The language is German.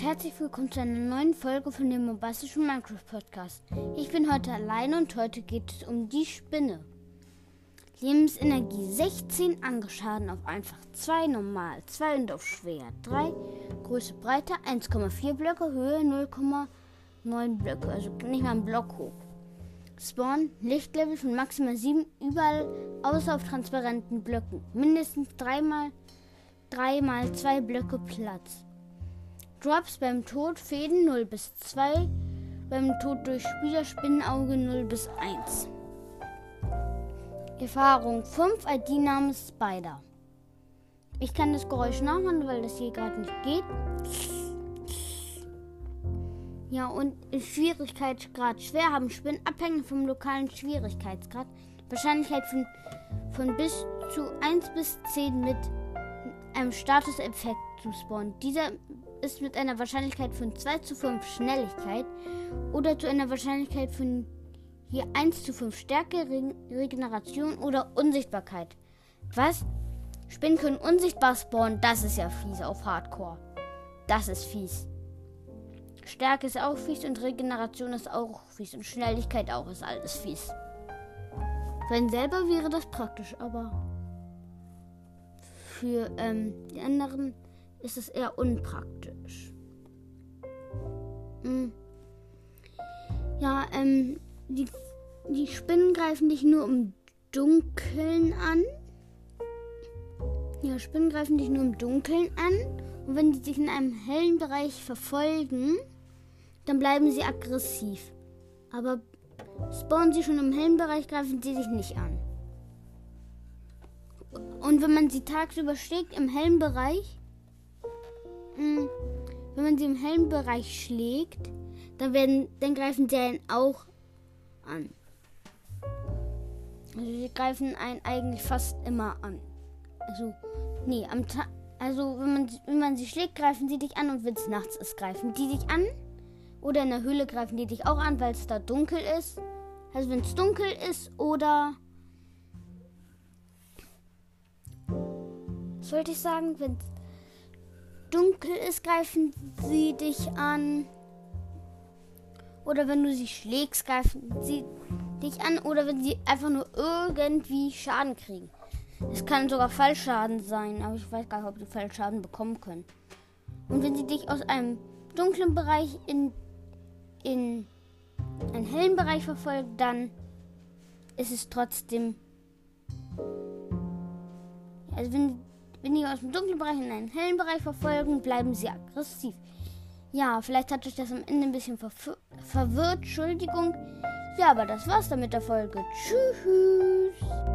und herzlich willkommen zu einer neuen Folge von dem bombastischen Minecraft Podcast. Ich bin heute allein und heute geht es um die Spinne. Lebensenergie 16, Angeschaden auf einfach 2, normal 2 und auf schwer 3, Größe Breite 1,4 Blöcke, Höhe 0,9 Blöcke, also nicht mal ein Block hoch. Spawn, Lichtlevel von maximal 7, überall außer auf transparenten Blöcken. Mindestens 3 mal 3 mal 2 Blöcke Platz. Drops beim Tod Fäden 0 bis 2, beim Tod durch Spielerspinnenauge 0 bis 1. Erfahrung 5, ID-Name Spider. Ich kann das Geräusch nachmachen, weil das hier gerade nicht geht. Ja, und Schwierigkeitsgrad schwer haben Spinnen abhängig vom lokalen Schwierigkeitsgrad. Wahrscheinlichkeit von, von bis zu 1 bis 10 mit einem Statuseffekt zu spawnen. Dieser ist mit einer Wahrscheinlichkeit von 2 zu 5 Schnelligkeit oder zu einer Wahrscheinlichkeit von hier 1 zu 5 Stärke, Regeneration oder Unsichtbarkeit. Was? Spinnen können unsichtbar spawnen, das ist ja fies auf Hardcore. Das ist fies. Stärke ist auch fies und Regeneration ist auch fies und Schnelligkeit auch ist alles fies. Wenn selber wäre das praktisch, aber für ähm, die anderen ist es eher unpraktisch. Hm. Ja, ähm, die, die Spinnen greifen dich nur im Dunkeln an. Ja, Spinnen greifen dich nur im Dunkeln an. Und wenn die dich in einem hellen Bereich verfolgen, dann bleiben sie aggressiv. Aber spawnen sie schon im hellen Bereich, greifen sie dich nicht an. Und wenn man sie tagsüber schlägt im hellen Bereich, wenn man sie im hellen Bereich schlägt, dann werden, dann greifen sie einen auch an. Also sie greifen einen eigentlich fast immer an. Also, nee, am Tag, also wenn man, wenn man sie schlägt, greifen sie dich an und wenn es nachts ist, greifen die dich an. Oder in der Höhle greifen die dich auch an, weil es da dunkel ist. Also wenn es dunkel ist oder sollte ich sagen, wenn es dunkel ist, greifen sie dich an. Oder wenn du sie schlägst, greifen sie dich an. Oder wenn sie einfach nur irgendwie Schaden kriegen. Es kann sogar Fallschaden sein, aber ich weiß gar nicht, ob die Fallschaden bekommen können. Und wenn sie dich aus einem dunklen Bereich in, in einen hellen Bereich verfolgen, dann ist es trotzdem. Also wenn wenn die aus dem dunklen Bereich in einen hellen Bereich verfolgen, bleiben sie aggressiv. Ja, vielleicht hat euch das am Ende ein bisschen verwirrt. Entschuldigung. Ja, aber das war's dann mit der Folge. Tschüss.